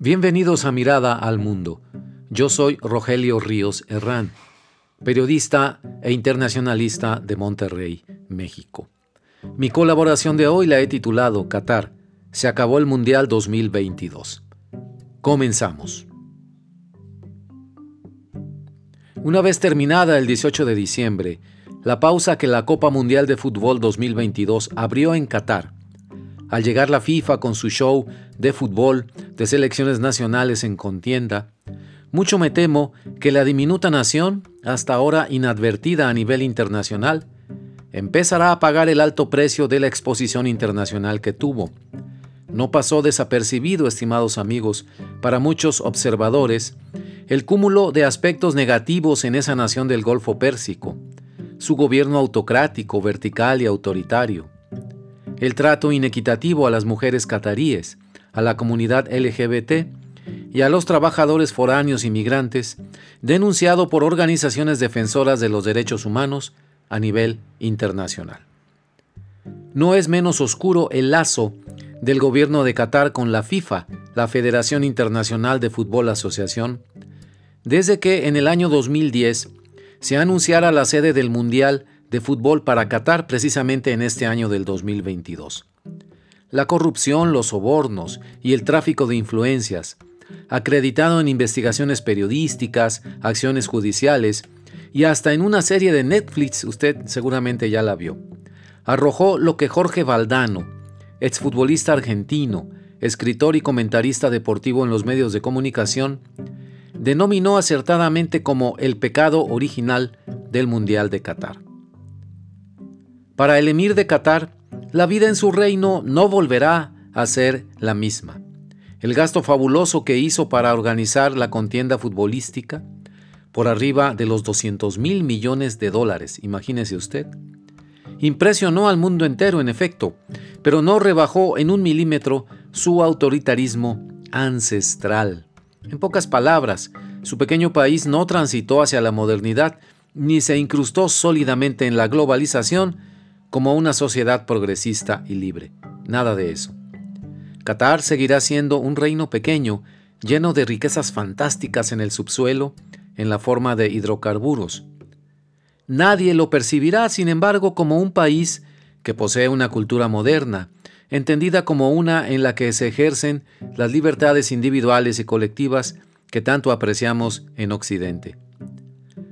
Bienvenidos a Mirada al Mundo. Yo soy Rogelio Ríos Herrán, periodista e internacionalista de Monterrey, México. Mi colaboración de hoy la he titulado Qatar. Se acabó el Mundial 2022. Comenzamos. Una vez terminada el 18 de diciembre, la pausa que la Copa Mundial de Fútbol 2022 abrió en Qatar al llegar la FIFA con su show de fútbol de selecciones nacionales en contienda, mucho me temo que la diminuta nación, hasta ahora inadvertida a nivel internacional, empezará a pagar el alto precio de la exposición internacional que tuvo. No pasó desapercibido, estimados amigos, para muchos observadores, el cúmulo de aspectos negativos en esa nación del Golfo Pérsico, su gobierno autocrático, vertical y autoritario, el trato inequitativo a las mujeres cataríes, a la comunidad LGBT y a los trabajadores foráneos inmigrantes, denunciado por organizaciones defensoras de los derechos humanos a nivel internacional. No es menos oscuro el lazo del gobierno de Qatar con la FIFA, la Federación Internacional de Fútbol Asociación, desde que en el año 2010 se anunciara la sede del Mundial de fútbol para Qatar precisamente en este año del 2022. La corrupción, los sobornos y el tráfico de influencias, acreditado en investigaciones periodísticas, acciones judiciales y hasta en una serie de Netflix, usted seguramente ya la vio, arrojó lo que Jorge Valdano, exfutbolista argentino, escritor y comentarista deportivo en los medios de comunicación, denominó acertadamente como el pecado original del Mundial de Qatar. Para el emir de Qatar, la vida en su reino no volverá a ser la misma. El gasto fabuloso que hizo para organizar la contienda futbolística, por arriba de los 200 mil millones de dólares, imagínese usted. Impresionó al mundo entero, en efecto, pero no rebajó en un milímetro su autoritarismo ancestral. En pocas palabras, su pequeño país no transitó hacia la modernidad ni se incrustó sólidamente en la globalización, como una sociedad progresista y libre. Nada de eso. Qatar seguirá siendo un reino pequeño, lleno de riquezas fantásticas en el subsuelo, en la forma de hidrocarburos. Nadie lo percibirá, sin embargo, como un país que posee una cultura moderna, entendida como una en la que se ejercen las libertades individuales y colectivas que tanto apreciamos en Occidente.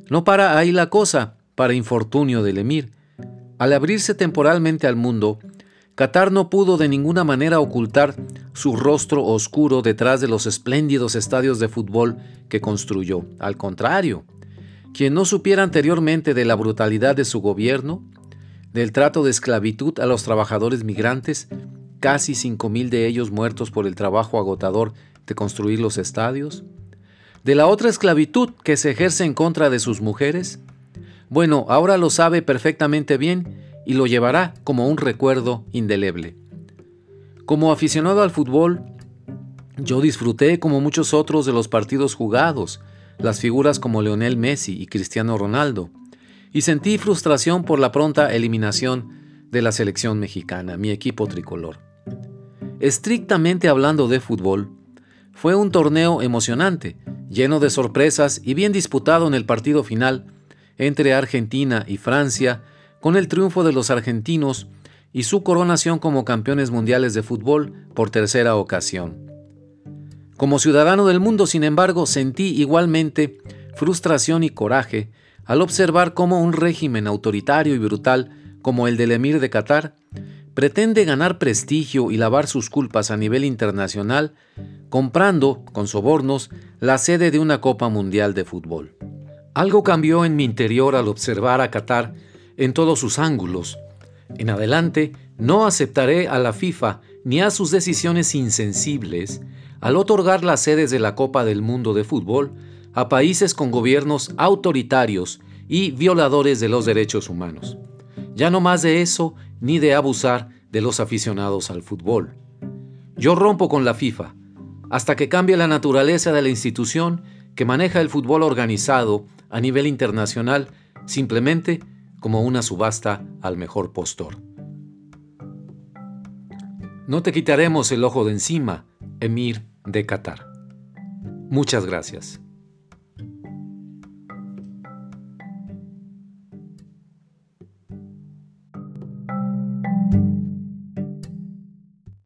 No para ahí la cosa, para infortunio del emir. Al abrirse temporalmente al mundo, Qatar no pudo de ninguna manera ocultar su rostro oscuro detrás de los espléndidos estadios de fútbol que construyó. Al contrario, quien no supiera anteriormente de la brutalidad de su gobierno, del trato de esclavitud a los trabajadores migrantes, casi 5.000 de ellos muertos por el trabajo agotador de construir los estadios, de la otra esclavitud que se ejerce en contra de sus mujeres, bueno, ahora lo sabe perfectamente bien y lo llevará como un recuerdo indeleble. Como aficionado al fútbol, yo disfruté como muchos otros de los partidos jugados, las figuras como Leonel Messi y Cristiano Ronaldo, y sentí frustración por la pronta eliminación de la selección mexicana, mi equipo tricolor. Estrictamente hablando de fútbol, fue un torneo emocionante, lleno de sorpresas y bien disputado en el partido final, entre Argentina y Francia, con el triunfo de los argentinos y su coronación como campeones mundiales de fútbol por tercera ocasión. Como ciudadano del mundo, sin embargo, sentí igualmente frustración y coraje al observar cómo un régimen autoritario y brutal como el del emir de Qatar pretende ganar prestigio y lavar sus culpas a nivel internacional comprando, con sobornos, la sede de una Copa Mundial de Fútbol. Algo cambió en mi interior al observar a Qatar en todos sus ángulos. En adelante, no aceptaré a la FIFA ni a sus decisiones insensibles al otorgar las sedes de la Copa del Mundo de Fútbol a países con gobiernos autoritarios y violadores de los derechos humanos. Ya no más de eso ni de abusar de los aficionados al fútbol. Yo rompo con la FIFA hasta que cambie la naturaleza de la institución que maneja el fútbol organizado a nivel internacional simplemente como una subasta al mejor postor. No te quitaremos el ojo de encima, emir de Qatar. Muchas gracias.